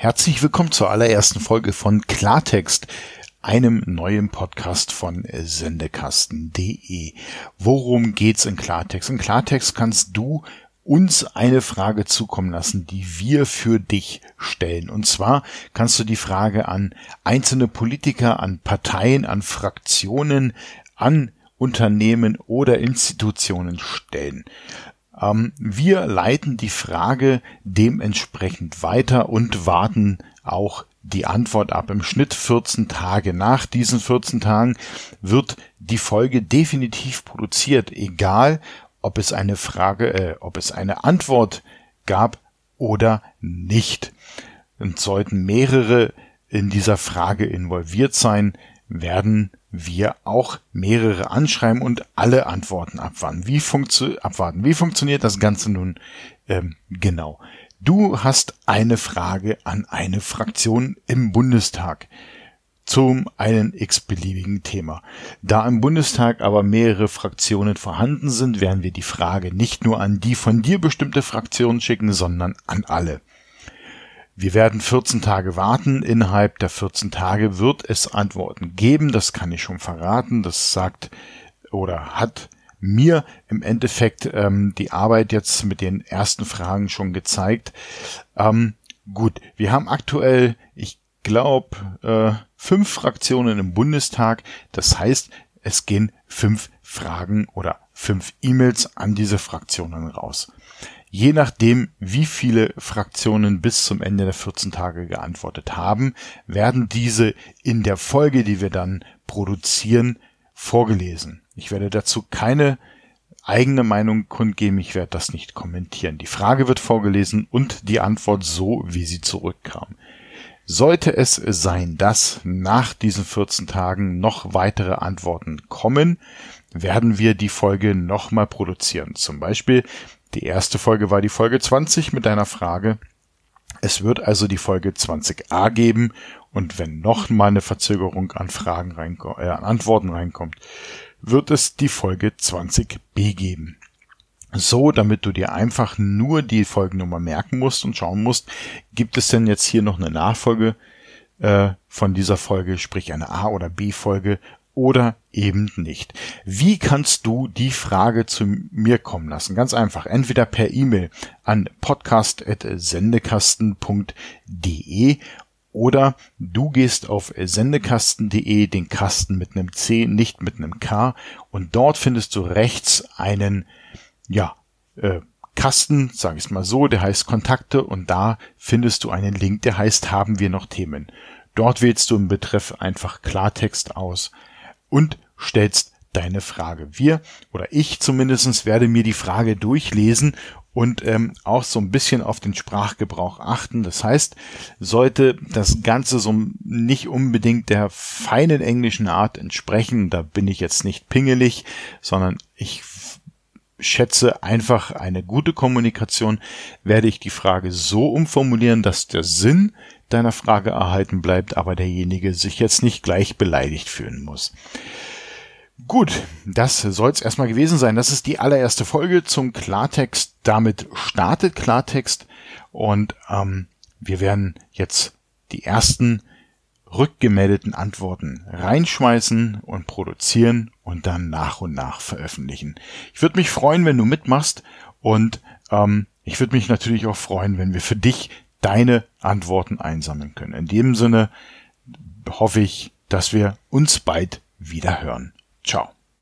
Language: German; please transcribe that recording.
Herzlich willkommen zur allerersten Folge von Klartext, einem neuen Podcast von sendekasten.de. Worum geht's in Klartext? In Klartext kannst du uns eine Frage zukommen lassen, die wir für dich stellen. Und zwar kannst du die Frage an einzelne Politiker, an Parteien, an Fraktionen, an Unternehmen oder Institutionen stellen. Ähm, wir leiten die Frage dementsprechend weiter und warten auch die Antwort ab. Im Schnitt 14 Tage. Nach diesen 14 Tagen wird die Folge definitiv produziert, egal ob es eine Frage, äh, ob es eine Antwort gab oder nicht. Und sollten mehrere in dieser Frage involviert sein, werden wir auch mehrere anschreiben und alle Antworten abwarten. Wie, funktio abwarten. Wie funktioniert das Ganze nun ähm, genau? Du hast eine Frage an eine Fraktion im Bundestag zum einen x-beliebigen Thema. Da im Bundestag aber mehrere Fraktionen vorhanden sind, werden wir die Frage nicht nur an die von dir bestimmte Fraktion schicken, sondern an alle. Wir werden 14 Tage warten. Innerhalb der 14 Tage wird es Antworten geben. Das kann ich schon verraten. Das sagt oder hat mir im Endeffekt ähm, die Arbeit jetzt mit den ersten Fragen schon gezeigt. Ähm, gut, wir haben aktuell, ich glaube, äh, fünf Fraktionen im Bundestag. Das heißt, es gehen fünf Fragen oder fünf E-Mails an diese Fraktionen raus. Je nachdem, wie viele Fraktionen bis zum Ende der 14 Tage geantwortet haben, werden diese in der Folge, die wir dann produzieren, vorgelesen. Ich werde dazu keine eigene Meinung kundgeben, ich werde das nicht kommentieren. Die Frage wird vorgelesen und die Antwort so, wie sie zurückkam. Sollte es sein, dass nach diesen 14 Tagen noch weitere Antworten kommen, werden wir die Folge nochmal produzieren. Zum Beispiel die erste Folge war die Folge 20 mit deiner Frage. Es wird also die Folge 20a geben und wenn noch mal eine Verzögerung an Fragen reinkommt, äh, an Antworten reinkommt, wird es die Folge 20b geben. So, damit du dir einfach nur die Folgennummer merken musst und schauen musst, gibt es denn jetzt hier noch eine Nachfolge äh, von dieser Folge, sprich eine A- oder B-Folge oder eben nicht. Wie kannst du die Frage zu mir kommen lassen? Ganz einfach. Entweder per E-Mail an podcast.sendekasten.de oder du gehst auf sendekasten.de, den Kasten mit einem C, nicht mit einem K, und dort findest du rechts einen, ja, äh, Kasten, sage ich mal so, der heißt Kontakte und da findest du einen Link, der heißt Haben wir noch Themen. Dort wählst du im Betreff einfach Klartext aus und stellst deine Frage. Wir oder ich zumindestens werde mir die Frage durchlesen und ähm, auch so ein bisschen auf den Sprachgebrauch achten. Das heißt, sollte das Ganze so nicht unbedingt der feinen englischen Art entsprechen, da bin ich jetzt nicht pingelig, sondern ich schätze einfach eine gute Kommunikation, werde ich die Frage so umformulieren, dass der Sinn deiner Frage erhalten bleibt, aber derjenige sich jetzt nicht gleich beleidigt fühlen muss. Gut, das soll es erstmal gewesen sein. Das ist die allererste Folge zum Klartext. Damit startet Klartext und ähm, wir werden jetzt die ersten rückgemeldeten Antworten reinschmeißen und produzieren und dann nach und nach veröffentlichen. Ich würde mich freuen, wenn du mitmachst und ähm, ich würde mich natürlich auch freuen, wenn wir für dich deine Antworten einsammeln können. In dem Sinne hoffe ich, dass wir uns bald wieder hören. Ciao.